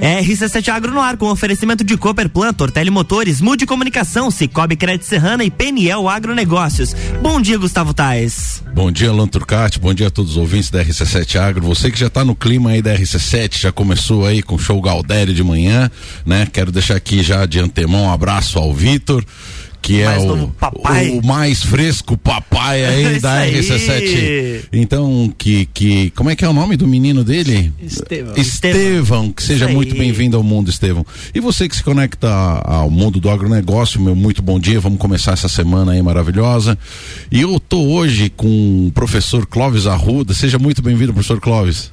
RC7 Agro no ar com oferecimento de Cooper Plant, Ortelli Motores, Mude Comunicação, Cicobi Crédito Serrana e Peniel Agronegócios. Bom dia, Gustavo Tais. Bom dia, Alan Turcati. Bom dia a todos os ouvintes da RC7 Agro. Você que já está no clima aí da RC7, já começou aí com o show Galdério de manhã, né? Quero deixar aqui já de antemão um abraço ao Vitor que é o, o, mais fresco papai aí da RC7. Então, que, que. Como é que é o nome do menino dele? Estevão. Estevão, que seja muito bem-vindo ao mundo, Estevão. E você que se conecta ao mundo do agronegócio, meu muito bom dia. Vamos começar essa semana aí maravilhosa. E eu tô hoje com o professor Clóvis Arruda. Seja muito bem-vindo, professor Clóvis.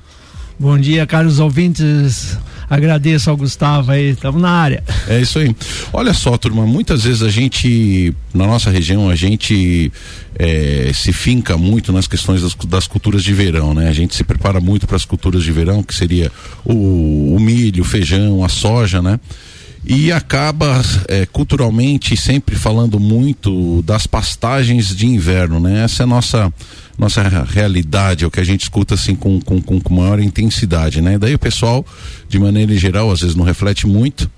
Bom dia, caros ouvintes Agradeço ao Gustavo aí, estamos na área. É isso aí. Olha só, turma, muitas vezes a gente, na nossa região, a gente é, se finca muito nas questões das, das, culturas de verão, né? A gente se prepara muito para as culturas de verão, que seria o, o milho, o feijão, a soja, né? e acaba é, culturalmente sempre falando muito das pastagens de inverno, né? Essa é a nossa nossa realidade, é o que a gente escuta assim com, com, com maior intensidade, né? Daí o pessoal, de maneira geral, às vezes não reflete muito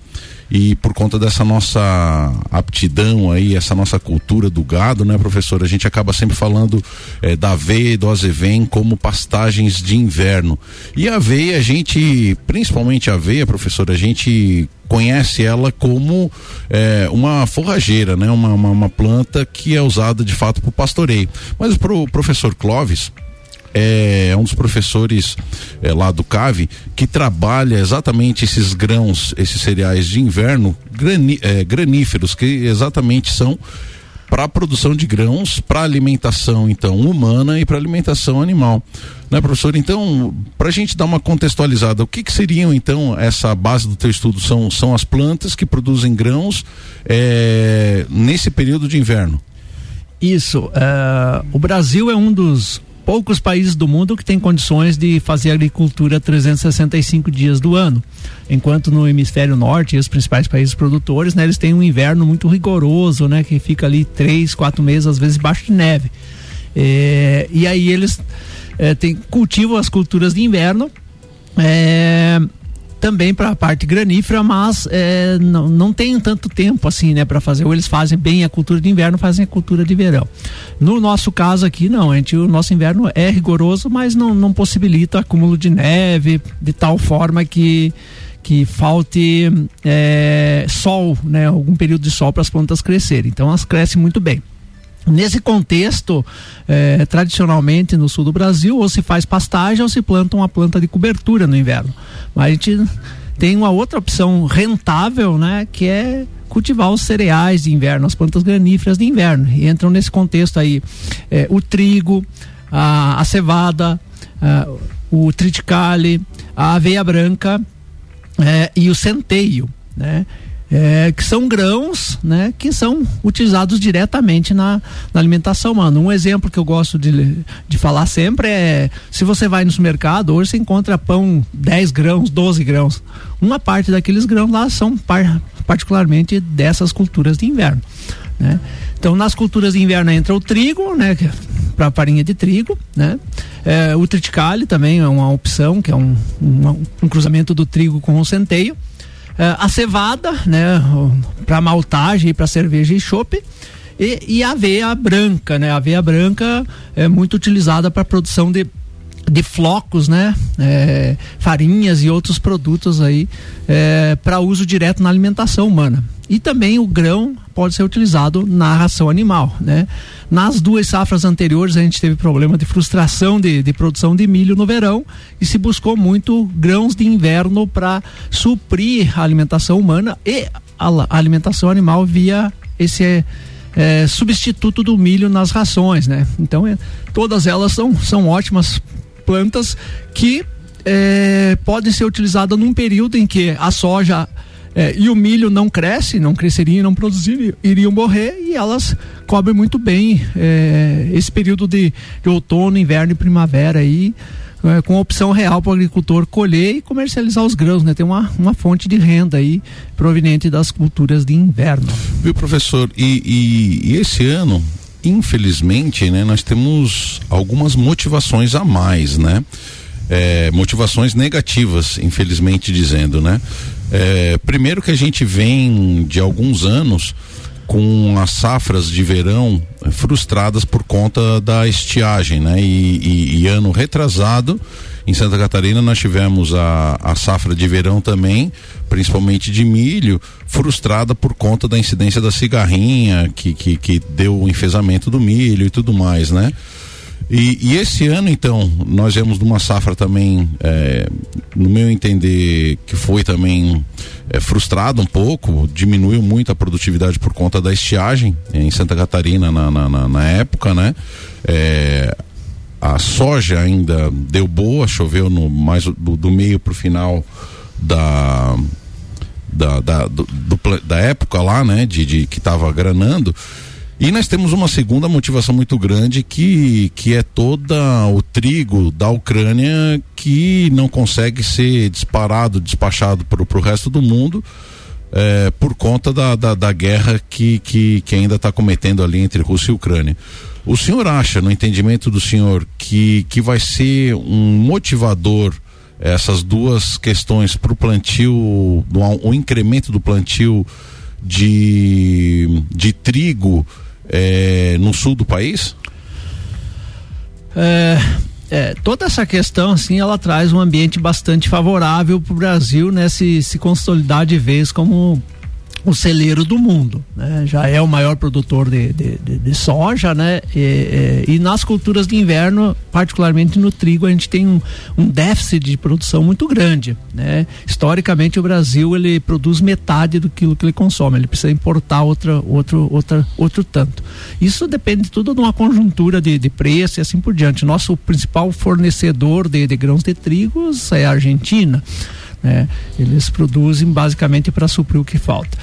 e por conta dessa nossa aptidão aí, essa nossa cultura do gado, né, professor? A gente acaba sempre falando é, da aveia e do azevém como pastagens de inverno. E a aveia, a gente, principalmente a aveia, professor, a gente conhece ela como é, uma forrageira, né? Uma, uma, uma, planta que é usada de fato para o pastoreio. Mas para o professor Clóvis, é, é um dos professores é, lá do CAVE que trabalha exatamente esses grãos, esses cereais de inverno grani, é, graníferos, que exatamente são para a produção de grãos, para alimentação então humana e para alimentação animal, né, professor? Então, para a gente dar uma contextualizada, o que, que seriam então essa base do teu estudo? São, são as plantas que produzem grãos é, nesse período de inverno? Isso. Uh, o Brasil é um dos poucos países do mundo que têm condições de fazer agricultura 365 dias do ano. Enquanto no hemisfério norte, os principais países produtores, né, eles têm um inverno muito rigoroso, né, que fica ali três, quatro meses, às vezes debaixo de neve. É, e aí eles é, tem, cultivam as culturas de inverno. É, também para a parte granífera, mas é, não, não tem tanto tempo assim, né, para fazer. Ou eles fazem bem a cultura de inverno, fazem a cultura de verão. No nosso caso aqui, não, a gente, o nosso inverno é rigoroso, mas não, não possibilita acúmulo de neve de tal forma que que falte é, sol, né, algum período de sol para as plantas crescerem. Então elas crescem muito bem. Nesse contexto, eh, tradicionalmente no sul do Brasil, ou se faz pastagem ou se planta uma planta de cobertura no inverno. Mas a gente tem uma outra opção rentável, né, que é cultivar os cereais de inverno, as plantas graníferas de inverno. E entram nesse contexto aí eh, o trigo, a, a cevada, a, o triticale, a aveia branca eh, e o centeio, né? É, que são grãos, né, que são utilizados diretamente na, na, alimentação humana. Um exemplo que eu gosto de, de falar sempre é: se você vai no supermercado, hoje você encontra pão 10 grãos, 12 grãos. Uma parte daqueles grãos lá são par, particularmente dessas culturas de inverno. Né? Então, nas culturas de inverno entra o trigo, né, é para farinha de trigo, né? É, o triticale também é uma opção, que é um, um, um cruzamento do trigo com o centeio. Uh, a cevada, né, para maltagem, para cerveja e chope. E, e, a aveia branca, né? A aveia branca é muito utilizada para produção de, de flocos, né? É, farinhas e outros produtos aí é, para uso direto na alimentação humana. E também o grão pode ser utilizado na ração animal, né? Nas duas safras anteriores a gente teve problema de frustração de, de produção de milho no verão e se buscou muito grãos de inverno para suprir a alimentação humana e a, a alimentação animal via esse é, substituto do milho nas rações, né? Então é, todas elas são, são ótimas plantas que é, podem ser utilizadas num período em que a soja é, e o milho não cresce, não cresceria, não produziriam, iriam morrer e elas cobrem muito bem é, esse período de, de, outono, inverno e primavera aí, é, com opção real para o agricultor colher e comercializar os grãos, né? Tem uma, uma fonte de renda aí proveniente das culturas de inverno. Viu, professor? E, e, e esse ano, infelizmente, né, nós temos algumas motivações a mais, né? É, motivações negativas, infelizmente dizendo, né? É, primeiro que a gente vem de alguns anos com as safras de verão frustradas por conta da estiagem, né? E, e, e, ano retrasado, em Santa Catarina, nós tivemos a, a safra de verão também, principalmente de milho, frustrada por conta da incidência da cigarrinha, que, que, que deu o enfesamento do milho e tudo mais, né? E, e, esse ano, então, nós vemos numa safra também, é, no meu entender, que foi também é, frustrado um pouco, diminuiu muito a produtividade por conta da estiagem em Santa Catarina na, na, na época, né? É, a soja ainda deu boa, choveu no mais do, do meio para o final da da, da, do, do, da época lá, né? De, de que estava granando e nós temos uma segunda motivação muito grande que, que é toda o trigo da Ucrânia que não consegue ser disparado, despachado para o resto do mundo é, por conta da, da, da, guerra que, que, que ainda está cometendo ali entre Rússia e Ucrânia. O senhor acha, no entendimento do senhor, que, que vai ser um motivador essas duas questões para o plantio, o incremento do plantio de, de trigo? é, no sul do país? É, é, toda essa questão, assim, ela traz um ambiente bastante favorável para o Brasil, né, se, se consolidar de vez como o celeiro do mundo, né? Já é o maior produtor de, de, de, de soja, né? E, e, e, nas culturas de inverno, particularmente no trigo, a gente tem um, um, déficit de produção muito grande, né? Historicamente, o Brasil ele produz metade do que ele consome, ele precisa importar outra, outro, outra, outro tanto. Isso depende tudo de uma conjuntura de, de preço e assim por diante. Nosso principal fornecedor de, de grãos de trigo é a Argentina. Né? Eles produzem basicamente para suprir o que falta.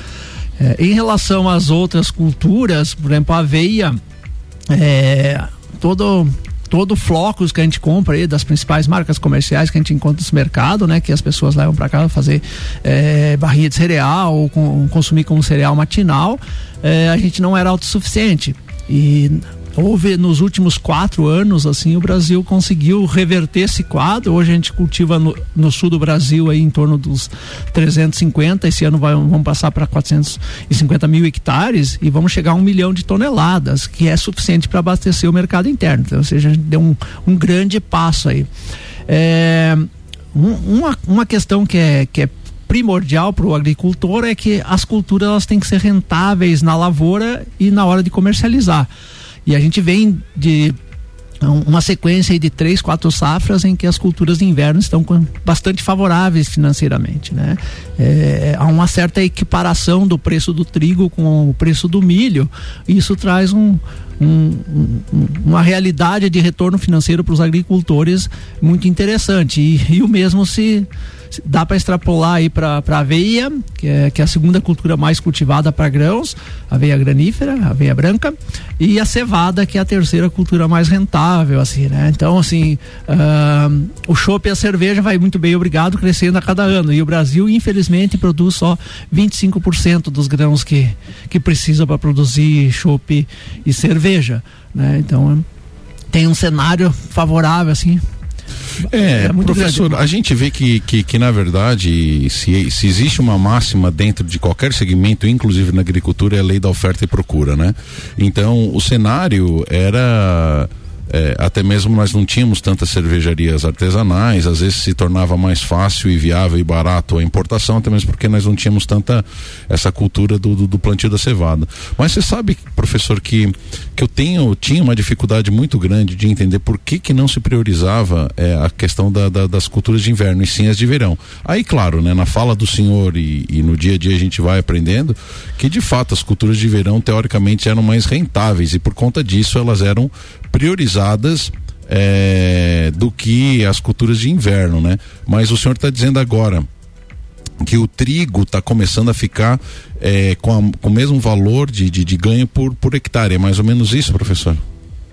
É, em relação às outras culturas, por exemplo, a aveia, é, todo todo flocos que a gente compra aí das principais marcas comerciais que a gente encontra no mercado, né, que as pessoas levam para casa fazer é, barrinha de cereal ou com, consumir como cereal matinal, é, a gente não era autossuficiente e houve nos últimos quatro anos assim o Brasil conseguiu reverter esse quadro. Hoje a gente cultiva no, no sul do Brasil aí em torno dos 350 esse ano vai, vamos passar para 450 mil hectares e vamos chegar a um milhão de toneladas que é suficiente para abastecer o mercado interno então, ou seja a gente deu um, um grande passo aí. É, um, uma, uma questão que é, que é primordial para o agricultor é que as culturas elas têm que ser rentáveis na lavoura e na hora de comercializar. E a gente vem de uma sequência de três, quatro safras em que as culturas de inverno estão bastante favoráveis financeiramente, né? É, há uma certa equiparação do preço do trigo com o preço do milho. Isso traz um, um, um, uma realidade de retorno financeiro para os agricultores muito interessante. E, e o mesmo se dá para extrapolar aí para a aveia, que é, que é a segunda cultura mais cultivada para grãos, aveia granífera, aveia branca, e a cevada, que é a terceira cultura mais rentável, assim, né? Então, assim, uh, o chopp e a cerveja vai muito bem, obrigado, crescendo a cada ano. E o Brasil, infelizmente, produz só 25% dos grãos que, que precisa para produzir chopp e cerveja, né? Então, tem um cenário favorável, assim, é, é professor, grande. a gente vê que, que, que na verdade, se, se existe uma máxima dentro de qualquer segmento, inclusive na agricultura, é a lei da oferta e procura, né? Então, o cenário era é, até mesmo nós não tínhamos tantas cervejarias artesanais, às vezes se tornava mais fácil e viável e barato a importação, até mesmo porque nós não tínhamos tanta essa cultura do, do, do plantio da cevada. Mas você sabe, professor, que, que eu tenho, tinha uma dificuldade muito grande de entender por que, que não se priorizava é, a questão da, da, das culturas de inverno e sim as de verão. Aí, claro, né, na fala do senhor e, e no dia a dia a gente vai aprendendo que de fato as culturas de verão teoricamente eram mais rentáveis e por conta disso elas eram priorizadas é, do que as culturas de inverno, né? Mas o senhor está dizendo agora que o trigo está começando a ficar é, com, a, com o mesmo valor de, de, de ganho por, por hectare. É mais ou menos isso, professor?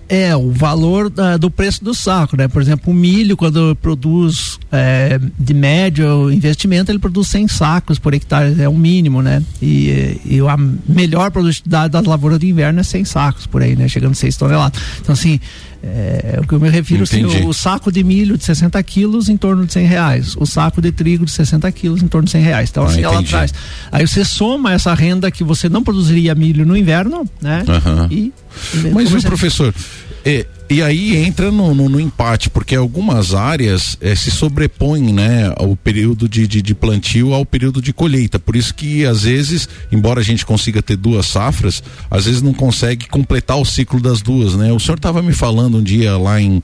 É, o valor da, do preço do saco, né? Por exemplo, o milho, quando produz é, de médio investimento, ele produz 100 sacos por hectare, é o mínimo, né? E, e a melhor produtividade da lavoura de inverno é 100 sacos por aí, né? Chegando a 6 toneladas. Então, assim, É, o que eu me refiro assim, o, o, saco de milho de 60 quilos em torno de 100 reais, o saco de trigo de 60 quilos em torno de 100 reais. Então, ah, assim, ela traz. Aí você soma essa renda que você não produziria milho no inverno, né? Uhum. E, e Mas o professor, é, e aí entra no, no, no, empate, porque algumas áreas é, se sobrepõem, né, o período de, de, de, plantio ao período de colheita. Por isso que às vezes, embora a gente consiga ter duas safras, às vezes não consegue completar o ciclo das duas, né? O senhor estava me falando um dia lá em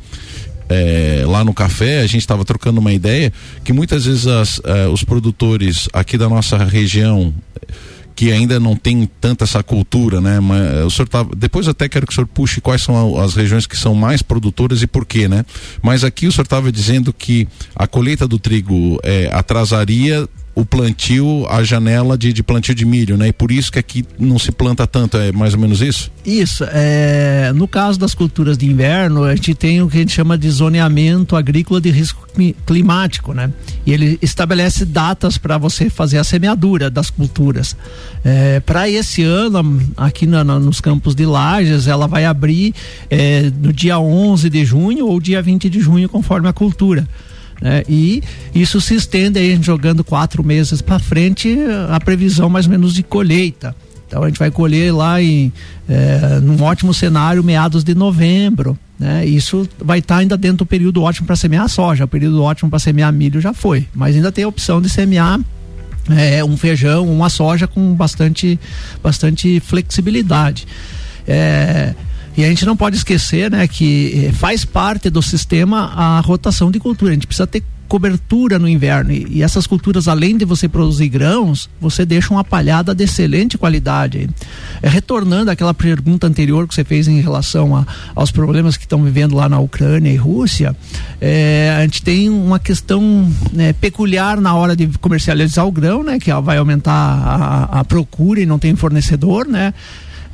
é, lá no café, a gente estava trocando uma ideia que muitas vezes as, é, os produtores aqui da nossa região que ainda não tem tanta essa cultura, né? Mas eh, o senhor tá, depois até quero que o senhor puxe quais são as regiões que são mais produtoras e por quê, né? Mas aqui o senhor estava dizendo que a colheita do trigo é, atrasaria o plantio, a janela de, de, plantio de milho, né? E por isso que aqui não se planta tanto, é mais ou menos isso? Isso. É, no caso das culturas de inverno, a gente tem o que a gente chama de zoneamento agrícola de risco climático, né? E ele estabelece datas para você fazer a semeadura das culturas. É, para esse ano, aqui na, na, nos campos de Lages, ela vai abrir é, no dia 11 de junho ou dia 20 de junho, conforme a cultura. Né? E isso se estende aí jogando quatro meses para frente a previsão mais ou menos de colheita. Então a gente vai colher lá em é, num ótimo cenário meados de novembro. Né? Isso vai estar tá ainda dentro do período ótimo para semear soja. O período ótimo para semear milho já foi, mas ainda tem a opção de semear é, um feijão, uma soja com bastante, bastante flexibilidade. É, e a gente não pode esquecer, né, que eh, faz parte do sistema a rotação de cultura. A gente precisa ter cobertura no inverno. E, essas culturas além de você produzir grãos você deixa uma palhada de excelente qualidade. É, retornando àquela pergunta anterior que você fez em relação a, aos problemas que estão vivendo lá na Ucrânia e Rússia é, a gente tem uma questão né, peculiar na hora de comercializar o grão né que vai aumentar a, a procura e não tem fornecedor né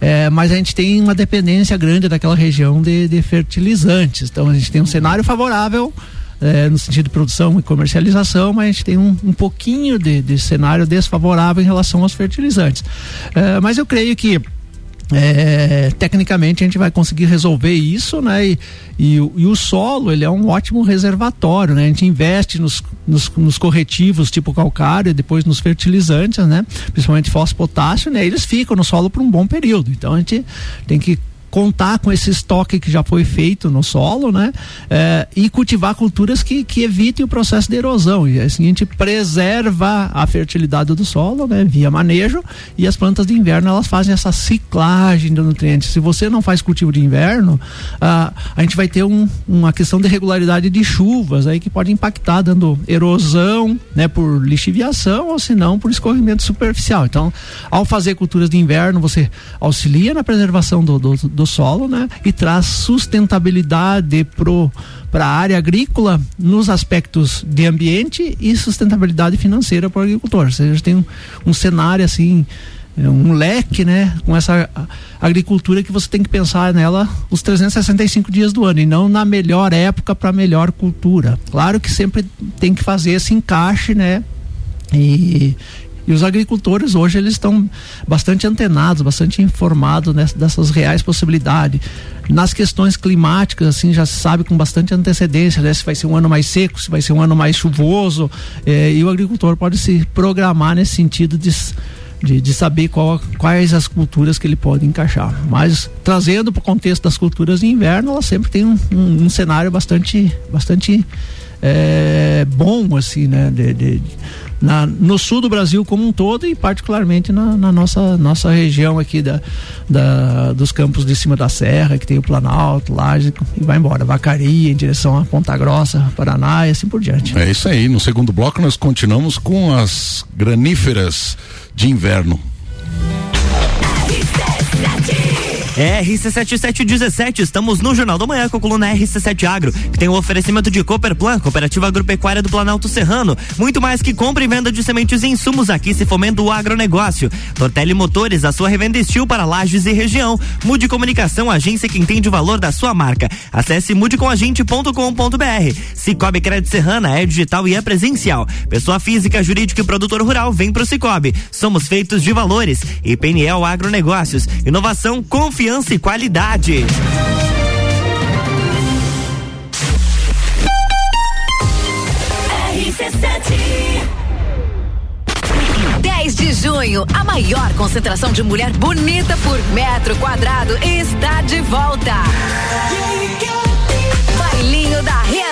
é, mas a gente tem uma dependência grande daquela região de, de fertilizantes. Então a gente tem um cenário favorável é, no sentido de produção e comercialização, mas a gente tem um, um pouquinho de, de cenário desfavorável em relação aos fertilizantes. É, mas eu creio que é, tecnicamente a gente vai conseguir resolver isso, né? E, e, e, o solo ele é um ótimo reservatório, né? A gente investe nos, nos, nos corretivos tipo calcário, depois nos fertilizantes, né? Principalmente fósforo, potássio, né? Eles ficam no solo por um bom período. Então a gente tem que contar com esse estoque que já foi feito no solo, né? É, e cultivar culturas que, que evitem o processo de erosão. E assim a gente preserva a fertilidade do solo, né? Via manejo e as plantas de inverno elas fazem essa ciclagem de nutrientes. Se você não faz cultivo de inverno, ah, a gente vai ter um, uma questão de regularidade de chuvas aí que pode impactar dando erosão, né? Por lixiviação ou se não por escorrimento superficial. Então, ao fazer culturas de inverno, você auxilia na preservação do, do, do do solo, né? E traz sustentabilidade pro para a área agrícola nos aspectos de ambiente e sustentabilidade financeira para o agricultor. Ou seja, tem um, um cenário assim, é, um leque, né, com essa agricultura que você tem que pensar nela os 365 dias do ano e não na melhor época para melhor cultura. Claro que sempre tem que fazer esse encaixe, né? E, e os agricultores hoje eles estão bastante antenados, bastante informados nessa, dessas reais possibilidades. Nas questões climáticas, assim, já se sabe com bastante antecedência, né? Se vai ser um ano mais seco, se vai ser um ano mais chuvoso, eh, e o agricultor pode se programar nesse sentido de, de, de saber qual, quais as culturas que ele pode encaixar. Mas trazendo para o contexto das culturas de inverno, ela sempre tem um, um, um cenário bastante, bastante é, bom, assim, né? De, de, na, no sul do Brasil como um todo e particularmente na, na nossa, nossa região aqui da, da, dos campos de cima da serra, que tem o Planalto, Laje e vai embora, Vacaria em direção a Ponta Grossa, Paraná e assim por diante. É isso aí, no segundo bloco nós continuamos com as graníferas de inverno. RC7717, estamos no Jornal da Manhã com a coluna RC7 Agro, que tem o um oferecimento de Cooperplan, Cooperativa Agropecuária do Planalto Serrano. Muito mais que compra e venda de sementes e insumos aqui se fomenta o agronegócio. Tortelli Motores, a sua revenda estil para lajes e região. Mude Comunicação, agência que entende o valor da sua marca. Acesse mudecomagente.com.br. Cicobi Crédito Serrana é digital e é presencial. Pessoa física, jurídica e produtor rural vem pro Cicobi. Somos feitos de valores. E PNL negócios, inovação, confiança e qualidade. RC7 10 de junho, a maior concentração de mulher bonita por metro quadrado está de volta. Bailinho da Real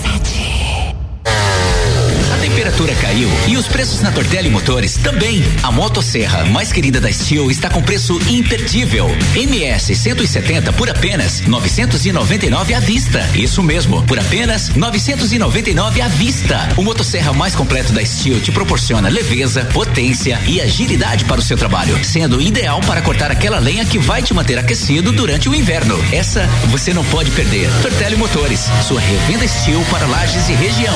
A temperatura caiu e os preços na Tortelli Motores também. A motosserra mais querida da Steel está com preço imperdível. MS 170 por apenas 999 à vista. Isso mesmo, por apenas 999 à vista. O motosserra mais completo da Steel te proporciona leveza, potência e agilidade para o seu trabalho, sendo ideal para cortar aquela lenha que vai te manter aquecido durante o inverno. Essa você não pode perder. Tortelli Motores, sua revenda Steel para lajes e região.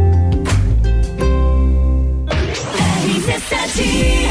T.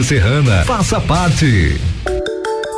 Serrana. Faça parte.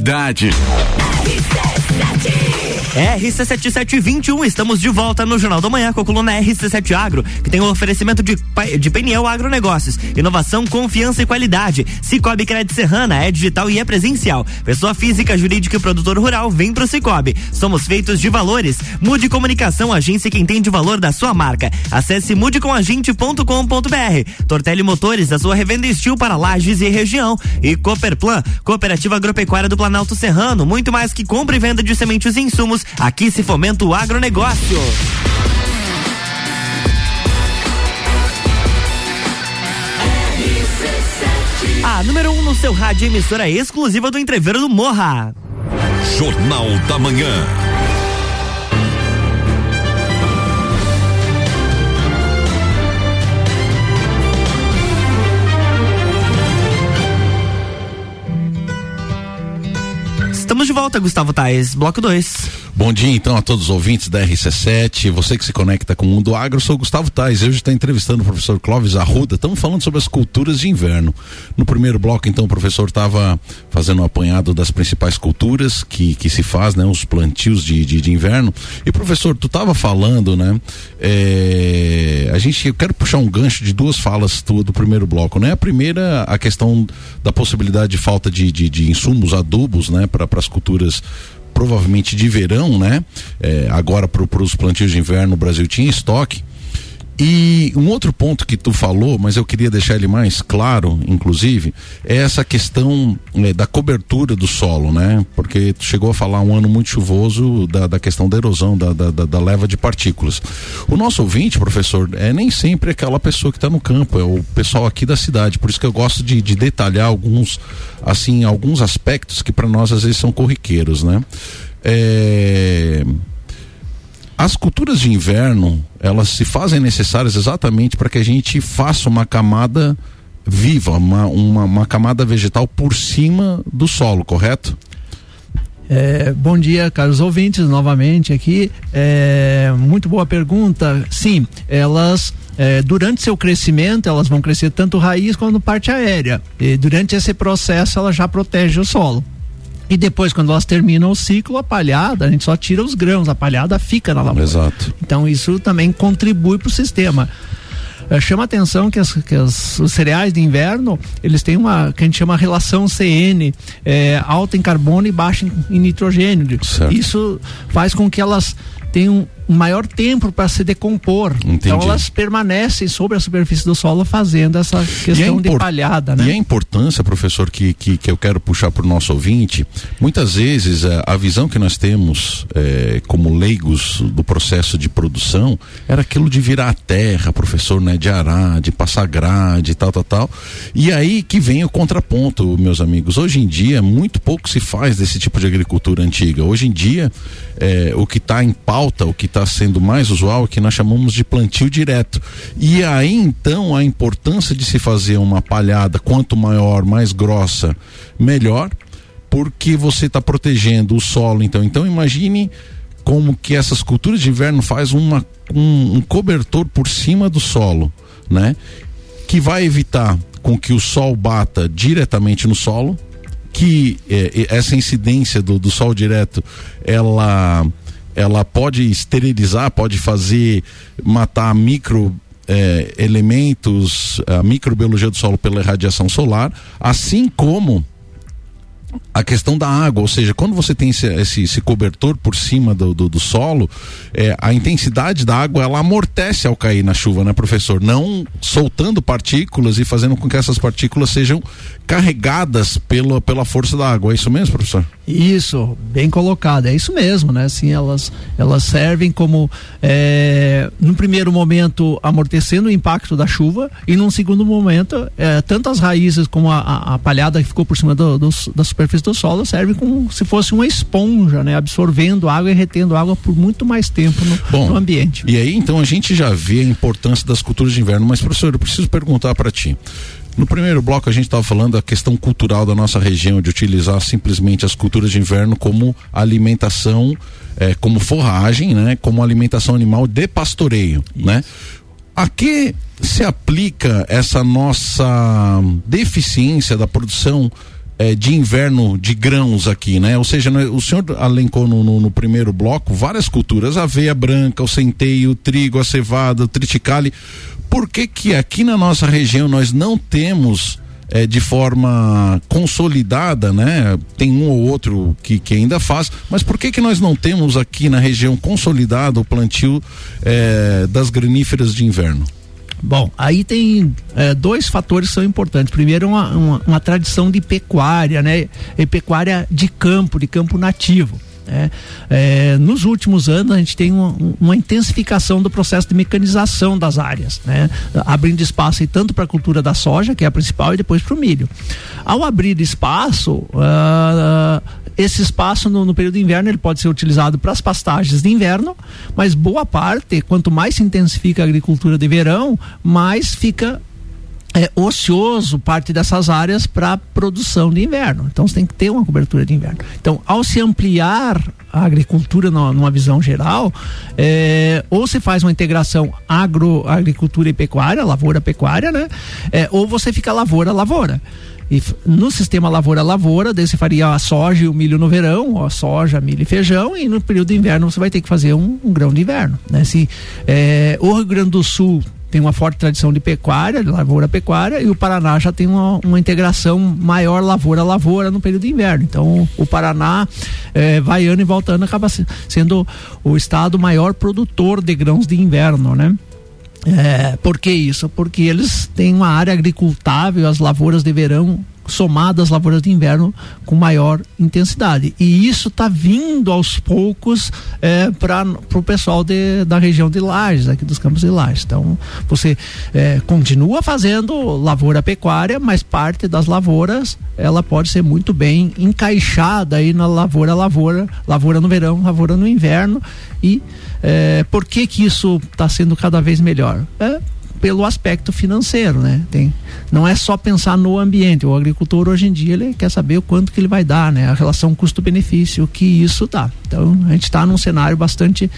comunidade. RC7721, estamos de volta no Jornal da Manhã com a coluna RC7 Agro, que tem o um oferecimento de, de Peniel Agronegócios, inovação, confiança e qualidade. Cicobi Crédito Serrana é digital e é presencial. Pessoa física, jurídica e produtor rural, vem pro Cicobi. Somos feitos de valores. Mude Comunicação, agência que entende o valor da sua marca. Acesse mudecomagente.com.br. Tortelli Motores, a sua revenda estilo para lajes e região. E Cooperplan, Cooperativa Agropecuária do Planalto Serrano, muito mais que compra e venda de sementes e insumos, aqui se fomenta o agronegócio. A número 1 um no seu rádio emissora exclusiva do Entreveiro do Morra. Jornal da Manhã. Estamos de volta, Gustavo Tais, bloco 2. Bom dia então a todos os ouvintes da RC7, você que se conecta com o mundo agro, sou Gustavo Tais, hoje está entrevistando o professor Clóvis Arruda, estamos falando sobre as culturas de inverno. No primeiro bloco então o professor estava fazendo um apanhado das principais culturas que, que se faz, né, os plantios de, de, de inverno. E professor, tu estava falando, né, é, a gente, eu quero puxar um gancho de duas falas tua do primeiro bloco, né, a primeira a questão da possibilidade de falta de, de, de insumos, adubos, né, para as culturas provavelmente de verão, né? É, agora para os plantios de inverno o Brasil tinha estoque. E um outro ponto que tu falou, mas eu queria deixar ele mais claro, inclusive, é essa questão é, da cobertura do solo, né? Porque tu chegou a falar um ano muito chuvoso da, da questão da erosão, da, da, da, leva de partículas. O nosso ouvinte, professor, é nem sempre aquela pessoa que está no campo, é o pessoal aqui da cidade. Por isso que eu gosto de, de detalhar alguns, assim, alguns aspectos que para nós às vezes são corriqueiros, né? É as culturas de inverno, elas se fazem necessárias exatamente para que a gente faça uma camada viva, uma, uma, uma camada vegetal por cima do solo, correto? É, bom dia, caros ouvintes, novamente aqui. É, muito boa pergunta. Sim, elas é, durante seu crescimento, elas vão crescer tanto raiz quanto parte aérea. E durante esse processo, ela já protege o solo. E depois, quando elas terminam o ciclo, a palhada, a gente só tira os grãos, a palhada fica na lavoura. Exato. Então, isso também contribui para o sistema. Uh, chama atenção que, as, que as, os cereais de inverno eles têm uma que a gente chama relação CN é, alta em carbono e baixa em, em nitrogênio certo. isso faz com que elas tenham maior tempo para se decompor. Entendi. Então elas permanecem sobre a superfície do solo fazendo essa questão de palhada, né? E a importância, professor, que, que, que eu quero puxar para o nosso ouvinte, muitas vezes a, a visão que nós temos é, como leigos do processo de produção era aquilo de virar a terra, professor, né? De arar, de passar grade, tal, tal, tal. E aí que vem o contraponto, meus amigos. Hoje em dia, muito pouco se faz desse tipo de agricultura antiga. Hoje em dia, é, o que está em pauta, o que está está sendo mais usual, que nós chamamos de plantio direto. E aí então a importância de se fazer uma palhada quanto maior, mais grossa, melhor, porque você está protegendo o solo. Então, então imagine como que essas culturas de inverno faz uma, um, um cobertor por cima do solo, né? Que vai evitar com que o sol bata diretamente no solo, que eh, essa incidência do, do sol direto ela ela pode esterilizar, pode fazer matar micro é, elementos, a microbiologia do solo pela radiação solar, assim como a questão da água, ou seja, quando você tem esse, esse, esse cobertor por cima do, do, do solo, é, a intensidade da água ela amortece ao cair na chuva, né, professor? Não soltando partículas e fazendo com que essas partículas sejam carregadas pela, pela força da água. É isso mesmo, professor? Isso, bem colocado. É isso mesmo, né? Assim, elas, elas servem como, é, num primeiro momento, amortecendo o impacto da chuva e num segundo momento, é, tanto as raízes como a, a, a palhada que ficou por cima do, do, da superfície do solo serve como se fosse uma esponja, né? Absorvendo água e retendo água por muito mais tempo no, Bom, no ambiente. E aí, então, a gente já vê a importância das culturas de inverno, mas, professor, eu preciso perguntar para ti. No primeiro bloco a gente estava falando da questão cultural da nossa região, de utilizar simplesmente as culturas de inverno como alimentação, é, como forragem, né? Como alimentação animal de pastoreio, Isso. né? A que se aplica essa nossa deficiência da produção é, de inverno de grãos aqui, né? Ou seja, né, o senhor alencou no, no, no, primeiro bloco várias culturas, aveia branca, o centeio, o trigo, a cevada, o triticale por que que aqui na nossa região nós não temos é, de forma consolidada, né? Tem um ou outro que, que ainda faz, mas por que que nós não temos aqui na região consolidado o plantio é, das graníferas de inverno? Bom, aí tem é, dois fatores que são importantes. Primeiro, uma, uma, uma tradição de pecuária, né? E pecuária de campo, de campo nativo. É, é, nos últimos anos a gente tem uma, uma, intensificação do processo de mecanização das áreas, né? abrindo espaço tanto para a cultura da soja, que é a principal, e depois para o milho. Ao abrir espaço, uh, esse espaço no, no, período de inverno ele pode ser utilizado para as pastagens de inverno, mas boa parte, quanto mais se intensifica a agricultura de verão, mais fica é, ocioso parte dessas áreas para produção de inverno. Então você tem que ter uma cobertura de inverno. Então, ao se ampliar a agricultura numa, numa visão geral, é, ou se faz uma integração agro, agricultura e pecuária, lavoura-pecuária, né? É, ou você fica lavoura-lavoura. E no sistema lavoura-lavoura, daí você faria a soja e o milho no verão, a soja, milho e feijão, e no período de inverno você vai ter que fazer um, um grão de inverno. Né? Se, é, o Rio Grande do Sul tem uma forte tradição de pecuária, de lavoura-pecuária, e o Paraná já tem uma, uma integração maior lavoura-lavoura no período de inverno. Então, o Paraná é, vai ano e volta ano acaba sendo o estado maior produtor de grãos de inverno, né? É, por que isso? Porque eles têm uma área agricultável, as lavouras de verão somadas às lavouras de inverno com maior intensidade. E isso está vindo aos poucos é, para o pessoal de, da região de Lages, aqui dos campos de Lages. Então, você é, continua fazendo lavoura pecuária, mas parte das lavouras ela pode ser muito bem encaixada aí na lavoura, lavoura, lavoura no verão, lavoura no inverno. E é, por que que isso está sendo cada vez melhor? É, pelo aspecto financeiro, né? Tem, não é só pensar no ambiente. O agricultor hoje em dia ele quer saber o quanto que ele vai dar, né? A relação custo-benefício, o que isso dá. Então a gente está num cenário bastante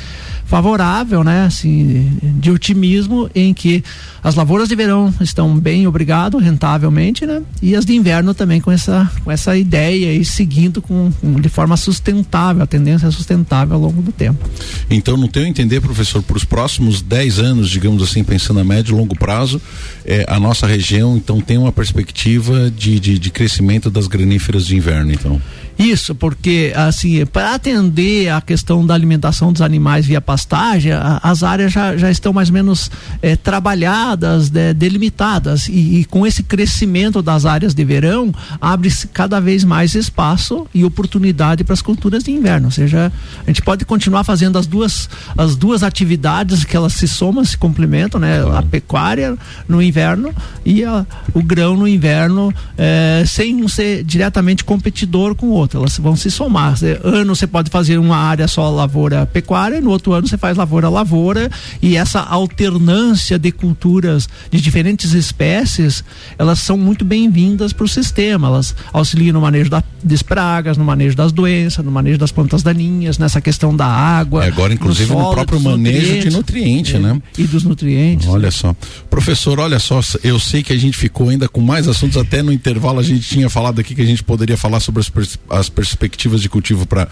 favorável, né? Assim, de otimismo em que as lavouras de verão estão bem, obrigado, rentavelmente, né? E as de inverno também com essa, com essa ideia e seguindo com, com de forma sustentável, a tendência é sustentável ao longo do tempo. Então, no teu entender, professor, para os próximos 10 anos, digamos assim, pensando a médio e longo prazo, é, a nossa região então tem uma perspectiva de, de, de crescimento das graníferas de inverno, então. Isso, porque assim, para atender a questão da alimentação dos animais via pastagem, a, as áreas já, já estão mais ou menos é, trabalhadas, de, delimitadas, e, e, com esse crescimento das áreas de verão, abre-se cada vez mais espaço e oportunidade para as culturas de inverno. Ou seja, a gente pode continuar fazendo as duas, as duas atividades que elas se somam, se complementam, né? A pecuária no inverno e a, o grão no inverno, é, sem ser diretamente competidor com o outro elas vão se somar. ano você pode fazer uma área só lavoura pecuária, no outro ano você faz lavoura lavoura e essa alternância de culturas de diferentes espécies, elas são muito bem-vindas para o sistema. Elas auxiliam no manejo da, das pragas, no manejo das doenças, no manejo das plantas daninhas, nessa questão da água. É agora, inclusive, solo, no próprio manejo de nutriente, é, né? E dos nutrientes. Olha só. Professor, olha só, eu sei que a gente ficou ainda com mais assuntos, até no intervalo a gente tinha falado aqui que a gente poderia falar sobre as, as perspectivas de cultivo para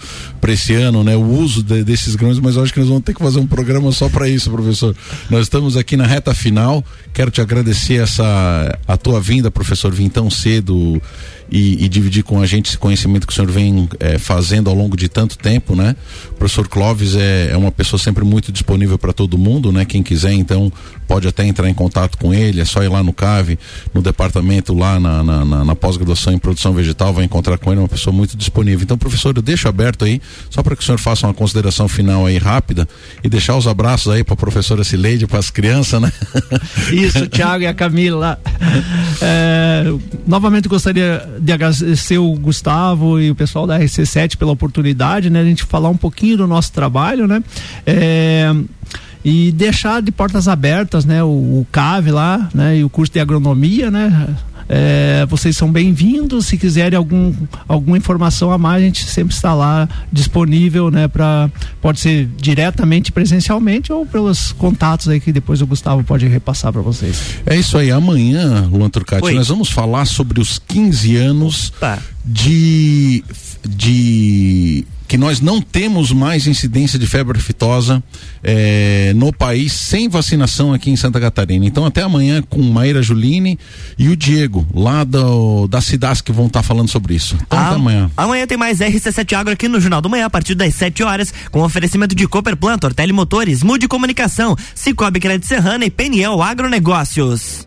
esse ano, né? O uso de, desses grãos, mas eu acho que nós vamos ter que fazer um programa só para isso, professor. Nós estamos aqui na reta final. Quero te agradecer essa a tua vinda, professor, vim tão cedo e, e, dividir com a gente esse conhecimento que o senhor vem é, fazendo ao longo de tanto tempo, né? O professor Clóvis é, é uma pessoa sempre muito disponível para todo mundo, né? Quem quiser, então, pode até entrar em contato com ele, é só ir lá no CAVE, no departamento lá na, na, na, na pós-graduação em produção vegetal, vai encontrar com ele, é uma pessoa muito disponível. Então, professor, eu deixo aberto aí, só para que o senhor faça uma consideração final aí rápida e deixar os abraços aí para a professora Cileide, para as crianças, né? Isso, Tiago e a Camila. É, novamente gostaria de agradecer o Gustavo e o pessoal da RC7 pela oportunidade, né? A gente falar um pouquinho do nosso trabalho, né? É, e deixar de portas abertas, né? O, o CAV lá, né? E o curso de agronomia, né? É, vocês são bem-vindos. Se quiserem algum, alguma informação a mais, a gente sempre está lá disponível, né? Para pode ser diretamente presencialmente ou pelos contatos aí que depois o Gustavo pode repassar para vocês. É isso aí. Amanhã, Luan Turcati, nós vamos falar sobre os 15 anos Opa. de de que nós não temos mais incidência de febre aftosa é, no país sem vacinação aqui em Santa Catarina. Então até amanhã com Maíra Juline e o Diego, lá do, da Cidade que vão estar tá falando sobre isso. Então ah, até amanhã. Amanhã tem mais RC7 Agro aqui no Jornal do Manhã, a partir das 7 horas, com oferecimento de Cooper Plantor, Telemotores, Mude Comunicação, Cicobi Crédito Serrana e Peniel Agronegócios.